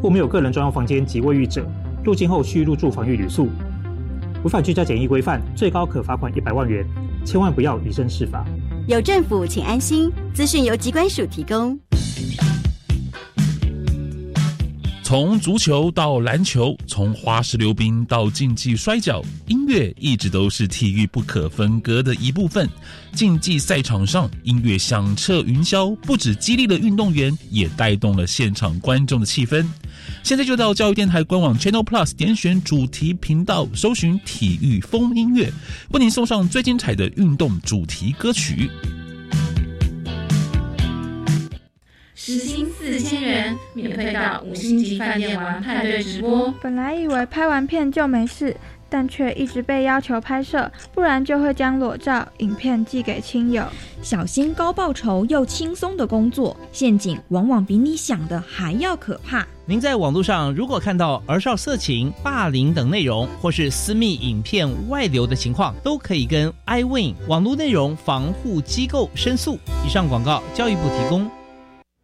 或没有个人专用房间及卫浴者，入境后需入住防疫旅宿，违反居家检疫规范，最高可罚款一百万元。千万不要以身试法。有政府，请安心。资讯由机关署提供。从足球到篮球，从花式溜冰到竞技摔跤，音乐一直都是体育不可分割的一部分。竞技赛场上，音乐响彻云霄，不止激励了运动员，也带动了现场观众的气氛。现在就到教育电台官网 Channel Plus 点选主题频道，搜寻体育风音乐，为您送上最精彩的运动主题歌曲。时薪四千元，免费到五星级饭店玩派对直播。本来以为拍完片就没事，但却一直被要求拍摄，不然就会将裸照、影片寄给亲友。小心高报酬又轻松的工作，陷阱往往比你想的还要可怕。您在网络上如果看到儿少色情、霸凌等内容，或是私密影片外流的情况，都可以跟 iWin 网络内容防护机构申诉。以上广告，教育部提供。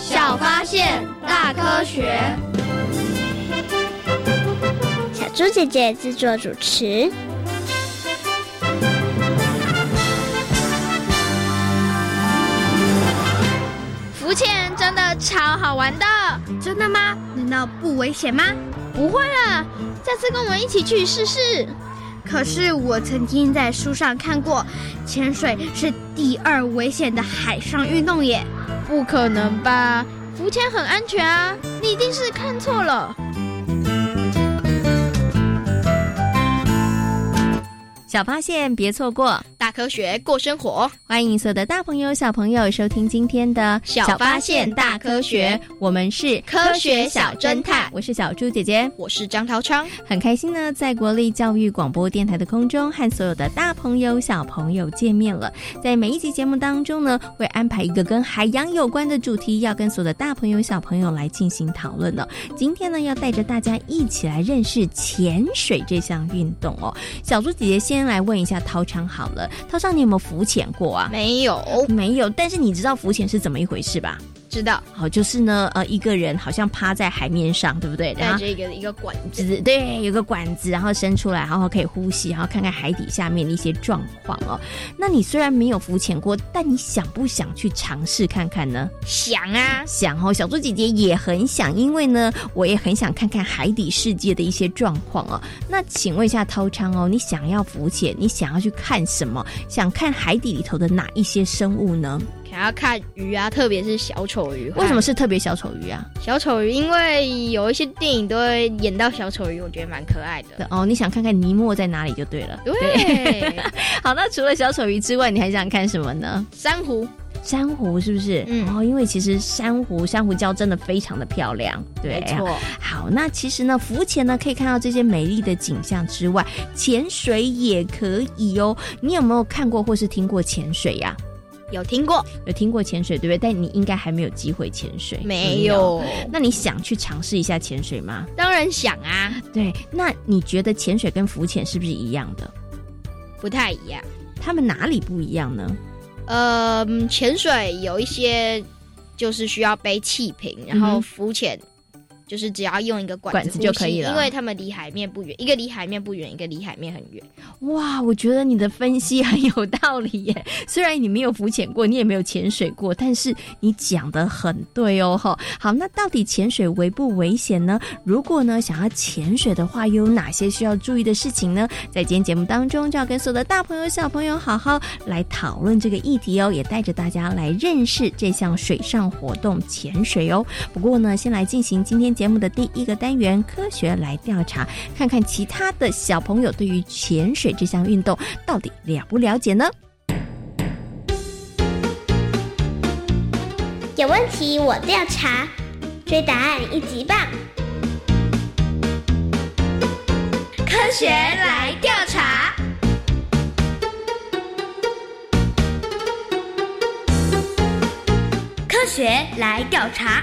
小发现，大科学。小猪姐姐制作主持。浮潜真的超好玩的，真的吗？难道不危险吗？不会了，下次跟我们一起去试试。可是我曾经在书上看过，潜水是第二危险的海上运动耶。不可能吧？浮潜很安全啊，你一定是看错了。小发现，别错过。大科学过生活，欢迎所有的大朋友、小朋友收听今天的小发现大科学。我们是科学小侦探，我是小猪姐姐，我是张涛昌，很开心呢，在国立教育广播电台的空中和所有的大朋友、小朋友见面了。在每一集节目当中呢，会安排一个跟海洋有关的主题，要跟所有的大朋友、小朋友来进行讨论呢。今天呢，要带着大家一起来认识潜水这项运动哦。小猪姐姐先来问一下涛昌好了。涛昌，你有没有浮潜过啊？没有，没有。但是你知道浮潜是怎么一回事吧？知道。好，就是呢，呃，一个人好像趴在海面上，对不对？带着一个一个管子，对，有个管子，然后伸出来，然后可以呼吸，然后看看海底下面的一些状况哦。那你虽然没有浮潜过，但你想不想去尝试看看呢？想啊，想哦。小猪姐姐也很想，因为呢，我也很想看看海底世界的一些状况哦。那请问一下涛昌哦，你想要浮潜，你想要去看什么？想看海底里头的哪一些生物呢？想要看鱼啊，特别是小丑鱼。为什么是特别小丑鱼啊？小丑鱼，因为有一些电影都会演到小丑鱼，我觉得蛮可爱的。哦，你想看看尼莫在哪里就对了。对，好，那除了小丑鱼之外，你还想看什么呢？珊瑚，珊瑚是不是？嗯，哦，因为其实珊瑚、珊瑚礁真的非常的漂亮。对，没错。好，那其实呢，浮潜呢可以看到这些美丽的景象之外，潜水也可以哦。你有没有看过或是听过潜水呀？有听过，有听过潜水，对不对？但你应该还没有机会潜水。没有。那你想去尝试一下潜水吗？当然想啊。对，那你觉得潜水跟浮潜是不是一样的？不太一样。他们哪里不一样呢？呃，潜水有一些就是需要背气瓶，然后浮潜就是只要用一个管管子就可以了因为他们离海面不远，一个离海面不远，一个离海面很远。哇，我觉得你的分析很有道理耶。虽然你没有浮潜过，你也没有潜水过，但是你讲的很对哦。哈，好，那到底潜水危不危险呢？如果呢想要潜水的话，又有哪些需要注意的事情呢？在今天节目当中，就要跟所有的大朋友、小朋友好好来讨论这个议题哦，也带着大家来认识这项水上活动——潜水哦。不过呢，先来进行今天节目的第一个单元——科学来调查，看看其他的小朋友对于潜水这项运动到底了不了解呢？有问题我调查，追答案一级棒。科学来调查。科学来调查，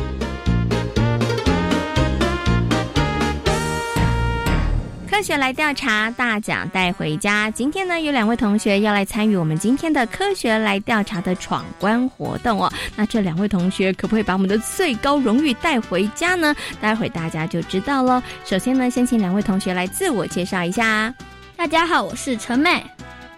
科学来调查，大奖带回家。今天呢，有两位同学要来参与我们今天的科学来调查的闯关活动哦。那这两位同学可不可以把我们的最高荣誉带回家呢？待会大家就知道喽。首先呢，先请两位同学来自我介绍一下。大家好，我是陈美。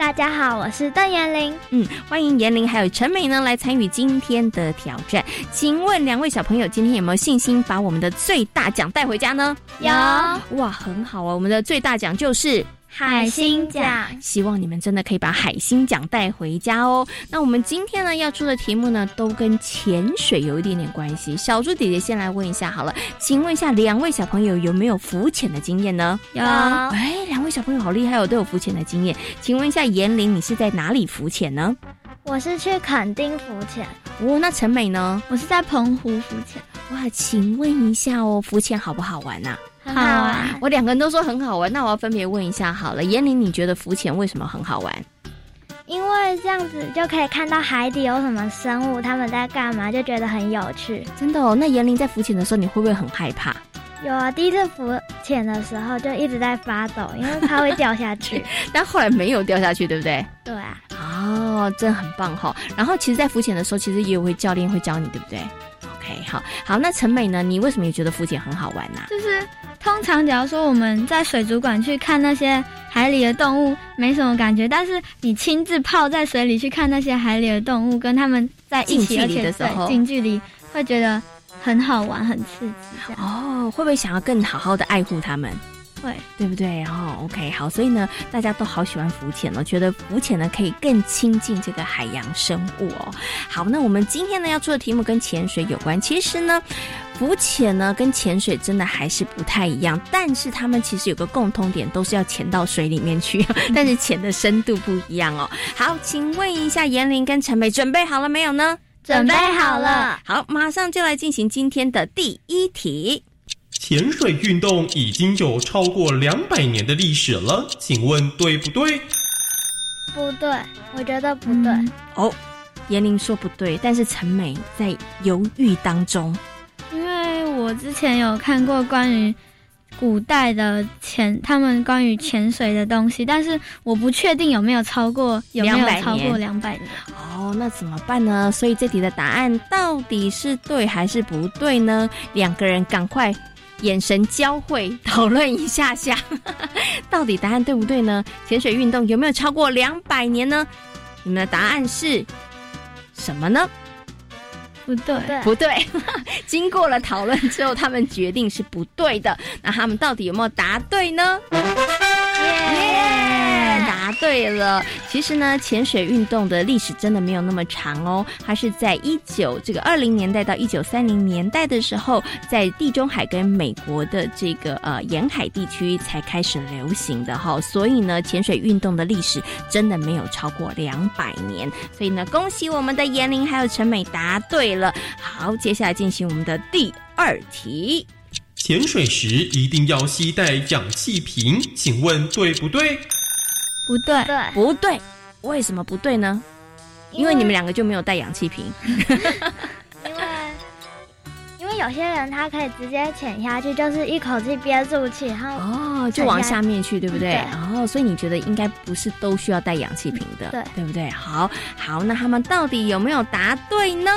大家好，我是邓妍玲。嗯，欢迎妍玲还有陈美呢来参与今天的挑战。请问两位小朋友今天有没有信心把我们的最大奖带回家呢？有。哇，很好啊！我们的最大奖就是海星奖。希望你们真的可以把海星奖带回家哦。那我们今天呢要出的题目呢都跟潜水有一点点关系。小猪姐姐先来问一下好了，请问一下两位小朋友有没有浮潜的经验呢？有。哎，两位小朋友好厉害哦，都有浮潜的经验。请问一下严玲，你是在哪里浮潜呢？我是去垦丁浮潜。哦，那陈美呢？我是在澎湖浮潜。哇，请问一下哦，浮潜好不好玩呐、很好啊。我两个人都说很好玩，那我要分别问一下好了。严玲，你觉得浮潜为什么很好玩？因为这样子就可以看到海底有什么生物，他们在干嘛，就觉得很有趣。真的哦，那严玲在浮潜的时候，你会不会很害怕？有啊，第一次浮潜的时候就一直在发抖，因为它会掉下去。但后来没有掉下去，对不对？对啊。哦，真的很棒哈、然后其实，在浮潜的时候，其实也有会教练会教你，对不对？OK，好，好。那陈美呢？你为什么也觉得浮潜很好玩呢、就是通常假如说我们在水族馆去看那些海里的动物，没什么感觉，但是你亲自泡在水里去看那些海里的动物，跟他们在一起，而且对近距离会觉得很好玩、很刺激。哦，会不会想要更好好的爱护他们？会，对不对？然后 OK 好，所以呢，大家都好喜欢浮潜哦，觉得浮潜呢可以更亲近这个海洋生物哦。好，那我们今天呢要做的题目跟潜水有关，其实呢。浮潜呢跟潜水真的还是不太一样，但是他们其实有个共通点，都是要潜到水里面去，但是潜的深度不一样哦。好，请问一下严玲跟陈美准备好了没有呢？准备好了。好，马上就来进行今天的第一题。潜水运动已经有超过两百年的历史了，请问对不对？不对，我觉得不对。哦，严玲说不对，但是陈美在犹豫当中。因为我之前有看过关于古代的潜，他们关于潜水的东西，但是我不确定有没有超过，有没有200超过两百年。哦，那怎么办呢？所以这题的答案到底是对还是不对呢？两个人赶快眼神交汇，讨论一下下，到底答案对不对呢？潜水运动有没有超过两百年呢？你们的答案是什么呢？不对，不对。经过了讨论之后，他们决定是不对的。那他们到底有没有答对呢？耶！答对了。其实呢，潜水运动的历史真的没有那么长哦，它是在一九这个二零年代到一九三零年代的时候，在地中海跟美国的这个呃沿海地区才开始流行的哈。所以呢，潜水运动的历史真的没有超过两百年。所以呢，恭喜我们的严玲还有陈美答对了。好，接下来进行我们的第二题。潜水时一定要携带氧气瓶，请问对不对？不对，对，不对，为什么不对呢？因为你们两个就没有带氧气瓶。有些人他可以直接潜下去，就是一口气憋住气，然后哦，就往下面去，对不对？对哦，所以你觉得应该不是都需要带氧气瓶的，对对不对？好，好，那他们到底有没有答对呢？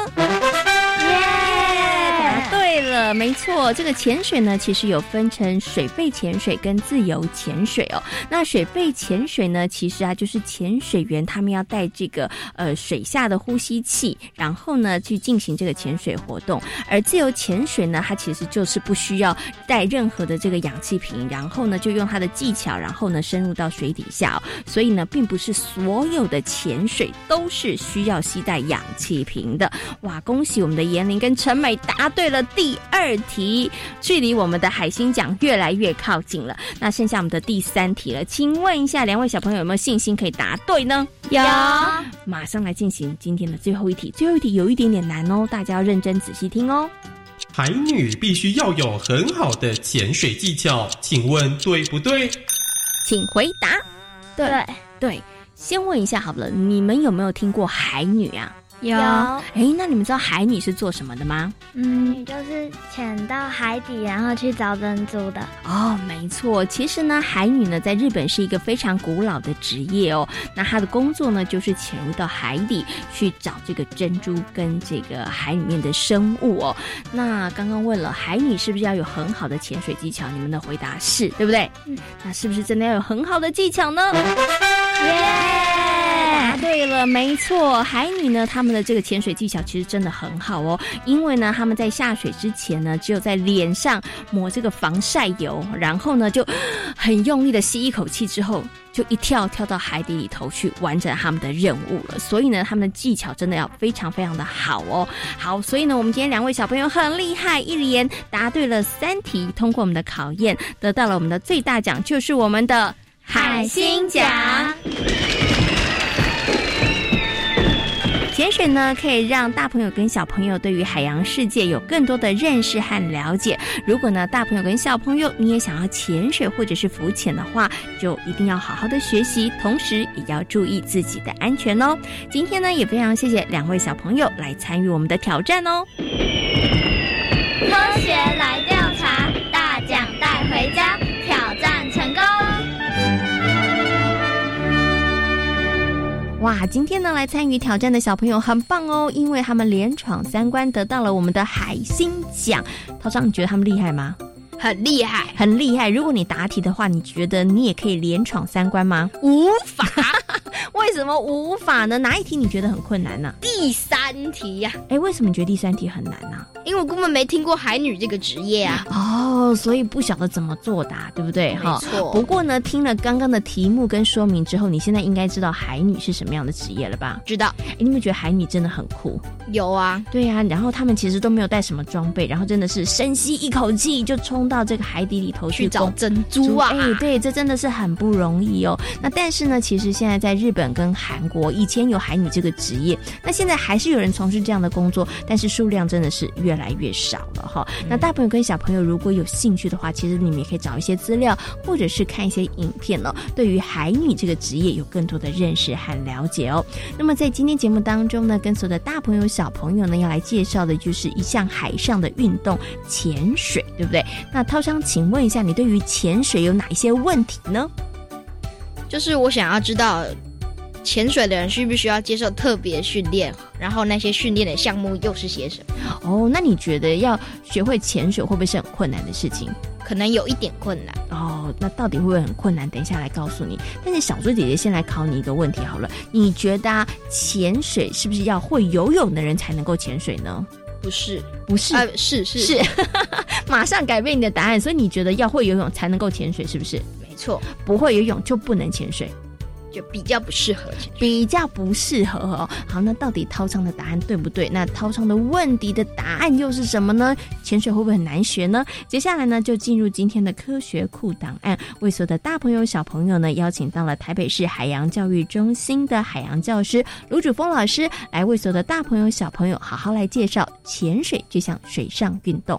答对了，没错，这个潜水呢，其实有分成水肺潜水跟自由潜水哦。那水肺潜水呢，其实啊，就是潜水员他们要带这个呃水下的呼吸器，然后呢去进行这个潜水活动。而自由潜水呢，它其实就是不需要带任何的这个氧气瓶，然后呢就用它的技巧，然后呢深入到水底下、哦。所以呢，并不是所有的潜水都是需要携带氧气瓶的。哇，恭喜我们的严玲跟陈美答对了第二题，距离我们的海星奖越来越靠近了。那剩下我们的第三题了，请问一下两位小朋友有没有信心可以答对呢？有。马上来进行今天的最后一题，最后一题有一点点难哦，大家要认真仔细听哦。海女必须要有很好的潜水技巧，请问对不对？请回答。对对，先问一下好了，你们有没有听过海女啊？有。哎，那你们知道海女是做什么的吗？嗯，就是潜到海底，然后去找珍珠的。哦，没错。其实呢，海女呢，在日本是一个非常古老的职业哦。那她的工作呢，就是潜入到海底去找这个珍珠跟这个海里面的生物哦。那刚刚问了，海女是不是要有很好的潜水技巧？你们的回答是对不对？嗯。那是不是真的要有很好的技巧呢？耶！答对了，没错。海女呢，她们的这个潜水技巧其实真的很好哦。因为呢，他们在下水之前呢，只有在脸上抹这个防晒油，然后呢，就很用力的吸一口气之后，就一跳跳到海底里头去完成他们的任务了。所以呢，他们的技巧真的要非常非常的好哦。好，所以呢，我们今天两位小朋友很厉害，一连答对了三题，通过我们的考验，得到了我们的最大奖，就是我们的海星奖。潜水呢，可以让大朋友跟小朋友对于海洋世界有更多的认识和了解。如果呢，大朋友跟小朋友你也想要潜水或者是浮潜的话，就一定要好好的学习，同时也要注意自己的安全哦。今天呢，也非常谢谢两位小朋友来参与我们的挑战哦。科学哇，今天呢来参与挑战的小朋友很棒哦，因为他们连闯三关，得到了我们的海星奖。涛章，你觉得他们厉害吗？很厉害，很厉害。如果你答题的话，你觉得你也可以连闯三关吗？无法。为什么无法呢？哪一题你觉得很困难呢、第三题呀、哎，为什么你觉得第三题很难呢、因为我根本没听过海女这个职业啊。哦，所以不晓得怎么作答，对不对？哈错不过呢，听了刚刚的题目跟说明之后，你现在应该知道海女是什么样的职业了吧？知道。哎，你们觉得海女真的很酷？有啊，对呀、然后他们其实都没有带什么装备，然后真的是深吸一口气就冲到这个海底里头去找珍珠啊哎，对，这真的是很不容易哦。那但是呢，其实现在在日本跟韩国，以前有海女这个职业，那现在还是有人从事这样的工作，但是数量真的是越来越少了哈。那大朋友跟小朋友如果有兴趣的话，其实你们也可以找一些资料，或者是看一些影片哦，对于海女这个职业有更多的认识和了解哦。那么在今天节目当中呢，跟所有的大朋友小朋友呢，要来介绍的就是一项海上的运动——潜水，对不对？那涛商，请问一下，你对于潜水有哪一些问题呢？就是我想要知道，潜水的人需不需要接受特别训练？然后那些训练的项目又是些什么？哦，那你觉得要学会潜水会不会是很困难的事情？可能有一点困难。哦，那到底会不会很困难？等一下来告诉你。但是小猪姐姐先来考你一个问题好了，你觉得、啊、潜水是不是要会游泳的人才能够潜水呢？不是，不是，呃，是是是，马上改变你的答案。所以你觉得要会游泳才能够潜水，是不是？没错，不会游泳就不能潜水。就比较不适合，比较不适合哦。好，那到底涛昌的答案对不对？那涛昌的问题的答案又是什么呢？潜水会不会很难学呢？接下来呢，就进入今天的科学库档案，为所有的大朋友小朋友呢，邀请到了台北市海洋教育中心的海洋教师卢主峰老师，来为所有的大朋友小朋友好好来介绍潜水这项水上运动。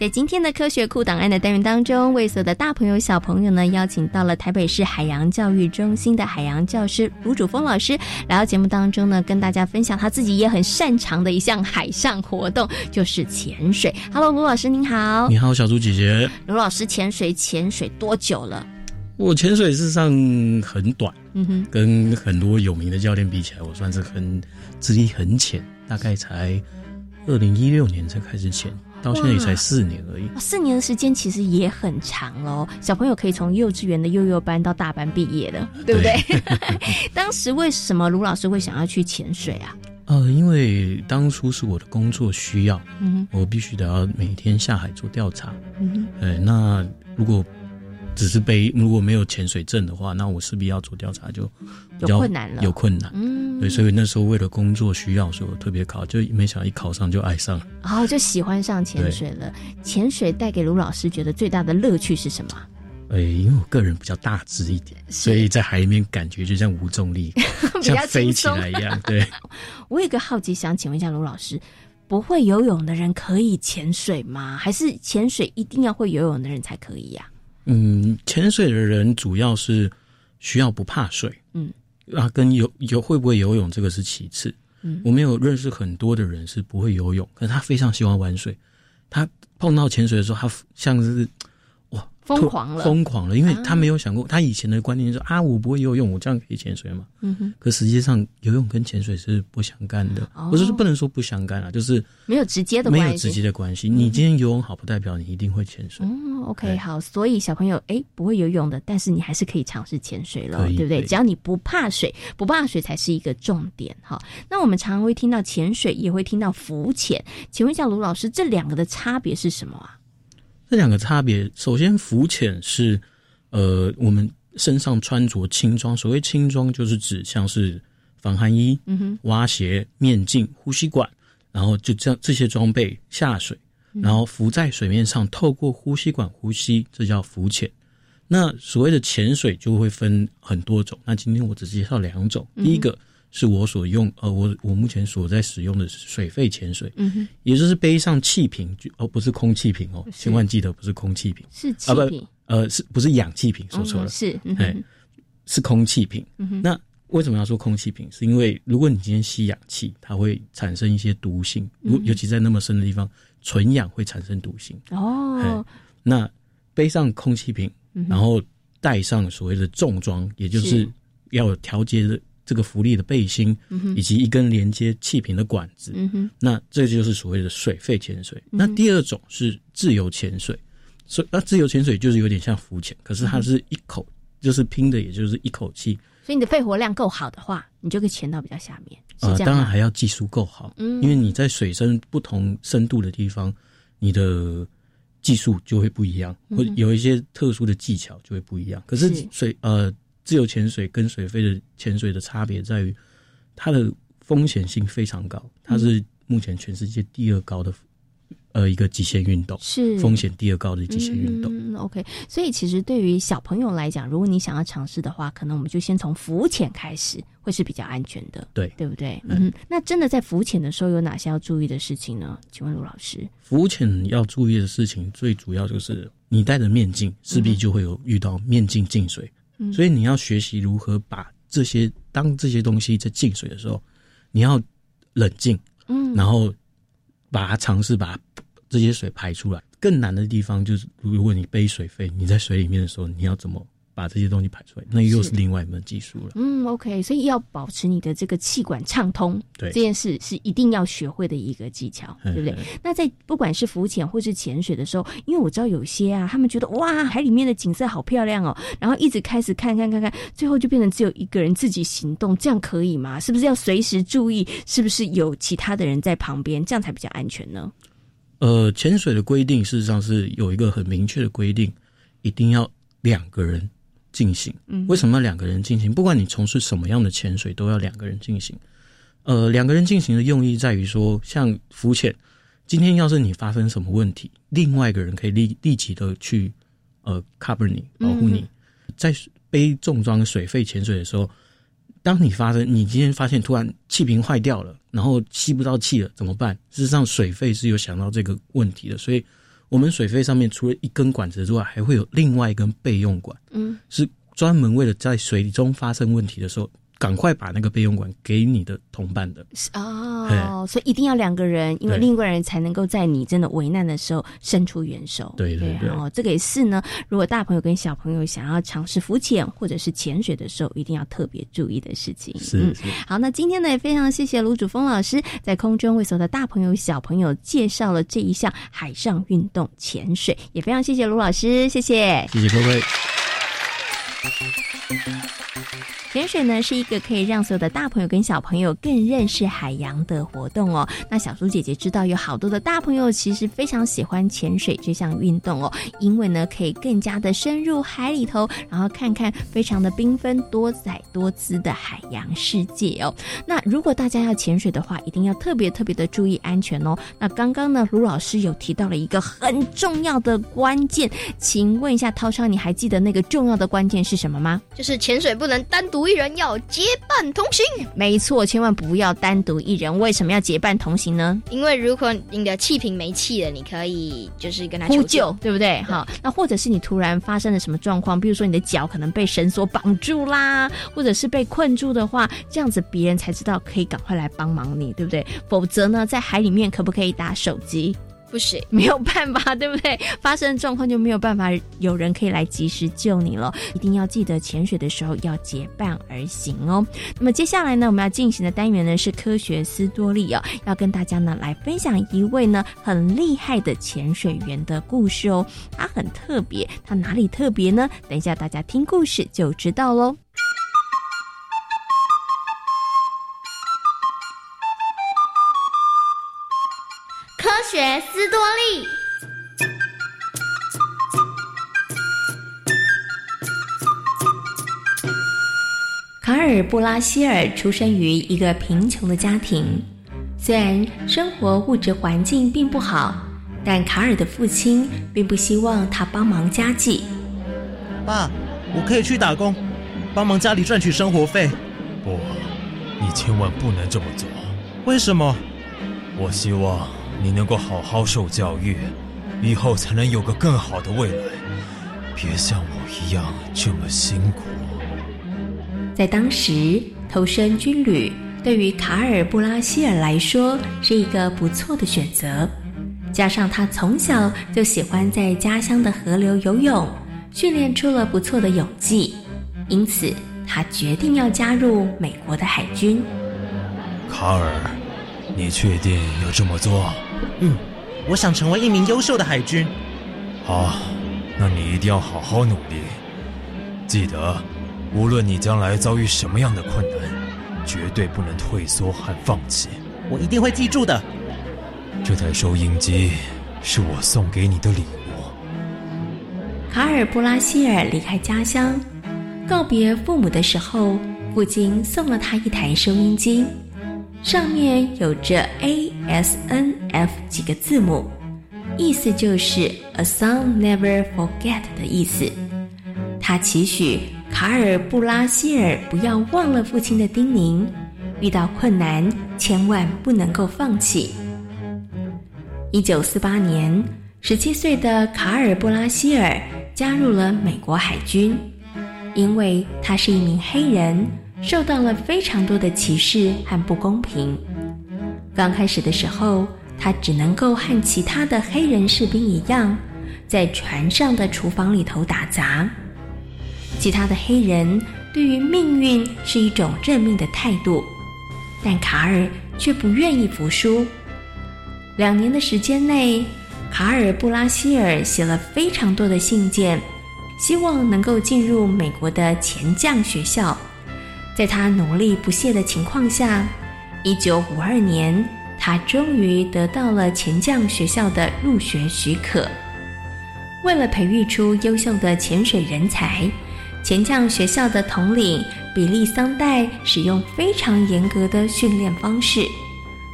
在今天的科学库档案的单元当中，为所有的大朋友小朋友呢，邀请到了台北市海洋教育中心的海洋教师卢主峰老师来到节目当中呢，跟大家分享他自己也很擅长的一项海上活动，就是潜水。Hello，卢老师您好。你好，小猪姐姐。卢老师潜水潜水多久了？我潜水事实上很短，嗯哼，跟很多有名的教练比起来，我算是很资历很浅，大概才二零一六年才开始潜。到现在也才四年而已，四年的时间其实也很长喽。小朋友可以从幼稚园的幼幼班到大班毕业的，对不对？当时为什么卢老师会想要去潜水啊？呃，因为当初是我的工作需要，嗯，我必须得要每天下海做调查，嗯，呃，那如果只是背如果没有潜水证的话，那我势必要做调查就有困难了，有困难。嗯，对，所以那时候为了工作需要，所以我特别考，就没想到一考上就爱上了，然后就喜欢上潜水了。潜水带给卢老师觉得最大的乐趣是什么？哎，因为我个人比较大只一点，所以在海里面感觉就像无重力，像飞起来一样。对，我有个好奇，想请问一下卢老师，不会游泳的人可以潜水吗？还是潜水一定要会游泳的人才可以呀？嗯，潜水的人主要是需要不怕水，嗯，啊，跟游游会不会游泳这个是其次，嗯，我们有认识很多的人是不会游泳，可是他非常喜欢玩水，他碰到潜水的时候，他像是哇疯狂了，疯狂了，因为他没有想过，他以前的观念说啊，我不会游泳，我这样可以潜水嘛？嗯哼，可实际上游泳跟潜水是不相干的，不是不能说不相干啊，就是没有直接的没有直接的关系。你今天游泳好，不代表你一定会潜水。嗯，OK，好，所以小朋友哎不会游泳的，但是你还是可以尝试潜水了，对不对？只要你不怕水，不怕水才是一个重点哈。那我们常常会听到潜水，也会听到浮潜，请问一下卢老师，这两个的差别是什么啊？这两个差别，首先浮潜是，呃，我们身上穿着轻装，所谓轻装就是指像是防寒衣、嗯哼、蛙鞋、面镜、呼吸管，然后就这样这些装备下水，然后浮在水面上，透过呼吸管呼吸，这叫浮潜。那所谓的潜水就会分很多种，那今天我只介绍两种，第一个。是我所用，呃，我我目前所在使用的水肺潜水，嗯哼，也就是背上气瓶，哦，不是空气瓶哦，千万记得不是空气瓶，是气瓶，呃，是不是氧气瓶？说错了，是，哎，是空气瓶。嗯那为什么要说空气瓶？是因为如果你今天吸氧气，它会产生一些毒性，尤尤其在那么深的地方，纯氧会产生毒性。哦，那背上空气瓶，然后带上所谓的重装，也就是要有调节的。这个浮力的背心，以及一根连接气瓶的管子，嗯，那这就是所谓的水肺潜水。那第二种是自由潜水，所以那自由潜水就是有点像浮潜，可是它是一口就是拼的，也就是一口气。所以你的肺活量够好的话，你就可以潜到比较下面。啊，当然还要技术够好，嗯，因为你在水深不同深度的地方，你的技术就会不一样，或有一些特殊的技巧就会不一样。可是水呃。自由潜水跟水肺的潜水的差别在于，它的风险性非常高，它是目前全世界第二高的呃一个极限运动，是风险第二高的极限运动。嗯，OK，所以其实对于小朋友来讲，如果你想要尝试的话，可能我们就先从浮潜开始，会是比较安全的，对对不对？嗯，那真的在浮潜的时候有哪些要注意的事情呢？请问卢老师，浮潜要注意的事情最主要就是你戴着面镜，势必就会有遇到面镜进水。所以你要学习如何把这些当这些东西在进水的时候，你要冷静，嗯，然后把它尝试把这些水排出来。更难的地方就是，如果你背水费，你在水里面的时候，你要怎么把这些东西排出来？那又是另外一门技术了。嗯，OK，所以要保持你的这个气管畅通，对这件事是一定要学会的一个技巧，对不对？那在不管是浮潜或是潜水的时候，因为我知道有些啊，他们觉得哇，海里面的景色好漂亮哦，然后一直开始看看看看，最后就变成只有一个人自己行动，这样可以吗？是不是要随时注意，是不是有其他的人在旁边，这样才比较安全呢？呃，潜水的规定事实上是有一个很明确的规定，一定要两个人进行。嗯，为什么要两个人进行？不管你从事什么样的潜水，都要两个人进行。呃，两个人进行的用意在于说，像浮潜，今天要是你发生什么问题，另外一个人可以立立即的去呃 cover 你，保护你。在背重装水肺潜水的时候，当你发生你今天发现突然气瓶坏掉了，然后吸不到气了，怎么办？事实上，水肺是有想到这个问题的，所以我们水肺上面除了一根管子之外，还会有另外一根备用管，嗯，是专门为了在水中发生问题的时候。赶快把那个备用管给你的同伴的哦，所以一定要两个人，因为另一个人才能够在你真的危难的时候伸出援手。对对对，哦，这个也是呢。如果大朋友跟小朋友想要尝试浮潜或者是潜水的时候，一定要特别注意的事情。是是。好，那今天呢也非常谢谢卢主峰老师在空中为所有的大朋友小朋友介绍了这一项海上运动潜水，也非常谢谢卢老师，谢谢，谢谢各位。潜水呢是一个可以让所有的大朋友跟小朋友更认识海洋的活动哦。那小猪姐姐知道有好多的大朋友其实非常喜欢潜水这项运动哦，因为呢可以更加的深入海里头，然后看看非常的缤纷多彩多姿的海洋世界哦。那如果大家要潜水的话，一定要特别特别的注意安全哦。那刚刚呢卢老师有提到了一个很重要的关键，请问一下涛超，你还记得那个重要的关键是什么吗？就是潜水不能单独。一人要结伴同行，没错，千万不要单独一人。为什么要结伴同行呢？因为如果你的气瓶没气了，你可以就是跟他呼救，对不对？好，那或者是你突然发生了什么状况，比如说你的脚可能被绳索绑住啦，或者是被困住的话，这样子别人才知道可以赶快来帮忙你，对不对？否则呢，在海里面可不可以打手机？不行，没有办法，对不对？发生状况就没有办法，有人可以来及时救你了。一定要记得潜水的时候要结伴而行哦。那么接下来呢，我们要进行的单元呢是科学斯多利哦，要跟大家呢来分享一位呢很厉害的潜水员的故事哦。他很特别，他哪里特别呢？等一下大家听故事就知道喽。学斯多利。卡尔布拉希尔出生于一个贫穷的家庭，虽然生活物质环境并不好，但卡尔的父亲并不希望他帮忙家计。爸，我可以去打工，帮忙家里赚取生活费。不，你千万不能这么做。为什么？我希望。你能够好好受教育，以后才能有个更好的未来。别像我一样这么辛苦。在当时，投身军旅对于卡尔布拉希尔来说是一个不错的选择。加上他从小就喜欢在家乡的河流游泳，训练出了不错的泳技，因此他决定要加入美国的海军。卡尔，你确定要这么做？嗯，我想成为一名优秀的海军。好，那你一定要好好努力。记得，无论你将来遭遇什么样的困难，绝对不能退缩和放弃。我一定会记住的。这台收音机是我送给你的礼物。卡尔布拉希尔离开家乡，告别父母的时候，父亲送了他一台收音机。上面有着 A S N F 几个字母，意思就是 A song never forget 的意思。他期许卡尔布拉希尔不要忘了父亲的叮咛，遇到困难千万不能够放弃。一九四八年，十七岁的卡尔布拉希尔加入了美国海军，因为他是一名黑人。受到了非常多的歧视和不公平。刚开始的时候，他只能够和其他的黑人士兵一样，在船上的厨房里头打杂。其他的黑人对于命运是一种认命的态度，但卡尔却不愿意服输。两年的时间内，卡尔布拉希尔写了非常多的信件，希望能够进入美国的前将学校。在他努力不懈的情况下，一九五二年，他终于得到了潜将学校的入学许可。为了培育出优秀的潜水人才，前将学校的统领比利桑代使用非常严格的训练方式，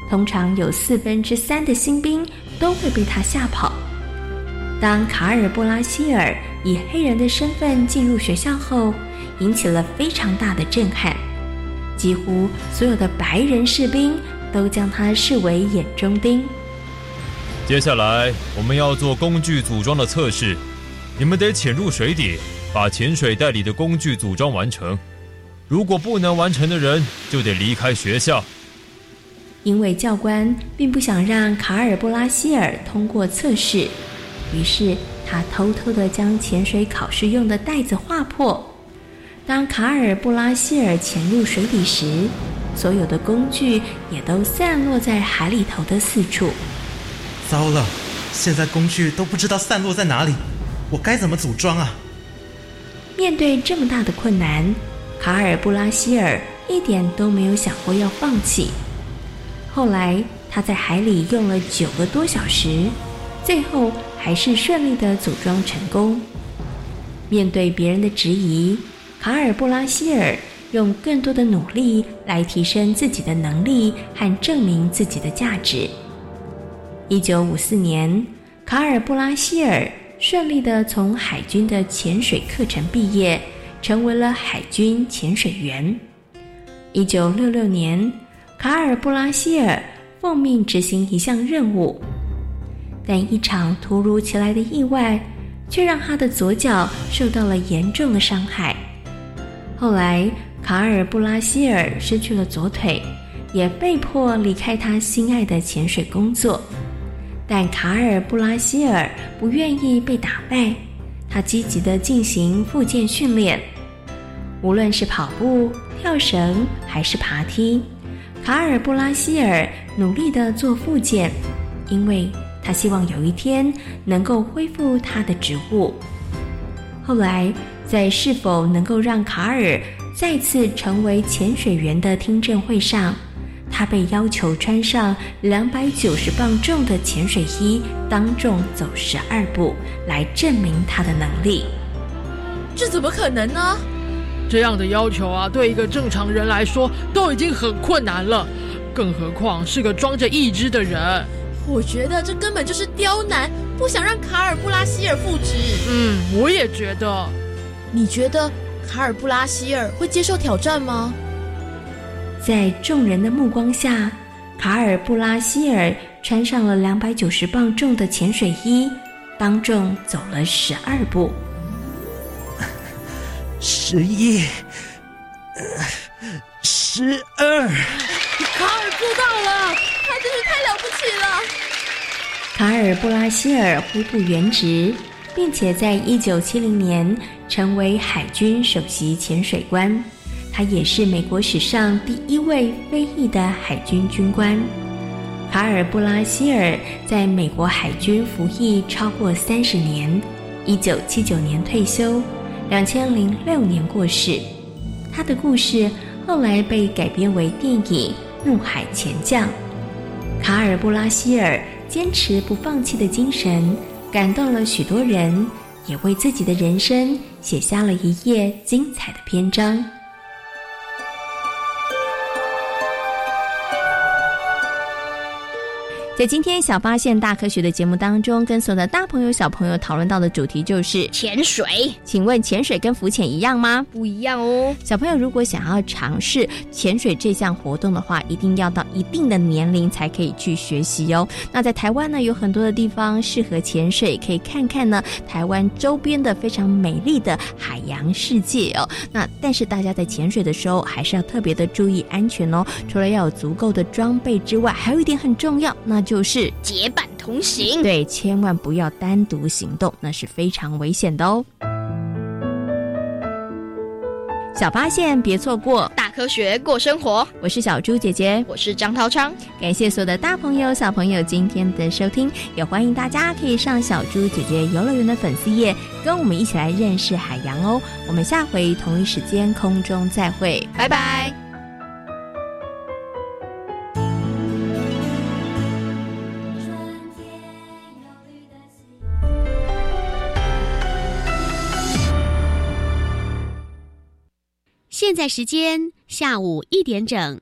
通常有四分之三的新兵都会被他吓跑。当卡尔布拉希尔以黑人的身份进入学校后，引起了非常大的震撼，几乎所有的白人士兵都将他视为眼中钉。接下来我们要做工具组装的测试，你们得潜入水底，把潜水袋里的工具组装完成。如果不能完成的人，就得离开学校。因为教官并不想让卡尔布拉希尔通过测试。于是他偷偷的将潜水考试用的袋子划破。当卡尔布拉希尔潜入水底时，所有的工具也都散落在海里头的四处。糟了，现在工具都不知道散落在哪里，我该怎么组装啊？面对这么大的困难，卡尔布拉希尔一点都没有想过要放弃。后来他在海里用了九个多小时，最后。还是顺利的组装成功。面对别人的质疑，卡尔布拉希尔用更多的努力来提升自己的能力和证明自己的价值。一九五四年，卡尔布拉希尔顺利的从海军的潜水课程毕业，成为了海军潜水员。一九六六年，卡尔布拉希尔奉命执行一项任务。但一场突如其来的意外，却让他的左脚受到了严重的伤害。后来，卡尔布拉希尔失去了左腿，也被迫离开他心爱的潜水工作。但卡尔布拉希尔不愿意被打败，他积极的进行复健训练，无论是跑步、跳绳还是爬梯，卡尔布拉希尔努力的做复健，因为。他希望有一天能够恢复他的职务。后来，在是否能够让卡尔再次成为潜水员的听证会上，他被要求穿上两百九十磅重的潜水衣，当众走十二步，来证明他的能力。这怎么可能呢？这样的要求啊，对一个正常人来说都已经很困难了，更何况是个装着义肢的人。我觉得这根本就是刁难，不想让卡尔布拉希尔复职。嗯，我也觉得。你觉得卡尔布拉希尔会接受挑战吗？在众人的目光下，卡尔布拉希尔穿上了两百九十磅重的潜水衣，当众走了十二步。十一，十二。卡尔做到了，他真是太了不起了。卡尔布拉希尔恢复原职，并且在一九七零年成为海军首席潜水官。他也是美国史上第一位非裔的海军军官。卡尔布拉希尔在美国海军服役超过三十年，一九七九年退休，两千零六年过世。他的故事后来被改编为电影。怒海潜将，卡尔布拉希尔坚持不放弃的精神，感动了许多人，也为自己的人生写下了一页精彩的篇章。在今天小发现大科学的节目当中，跟所有的大朋友小朋友讨论到的主题就是潜水。请问潜水跟浮潜一样吗？不一样哦。小朋友如果想要尝试潜水这项活动的话，一定要到一定的年龄才可以去学习哦。那在台湾呢，有很多的地方适合潜水，可以看看呢台湾周边的非常美丽的海洋世界哦。那但是大家在潜水的时候，还是要特别的注意安全哦。除了要有足够的装备之外，还有一点很重要，那就是结伴同行，对，千万不要单独行动，那是非常危险的哦。小发现，别错过大科学过生活。我是小猪姐姐，我是张涛昌。感谢所有的大朋友、小朋友今天的收听，也欢迎大家可以上小猪姐姐游乐园的粉丝页，跟我们一起来认识海洋哦。我们下回同一时间空中再会，拜拜。现在时间下午一点整。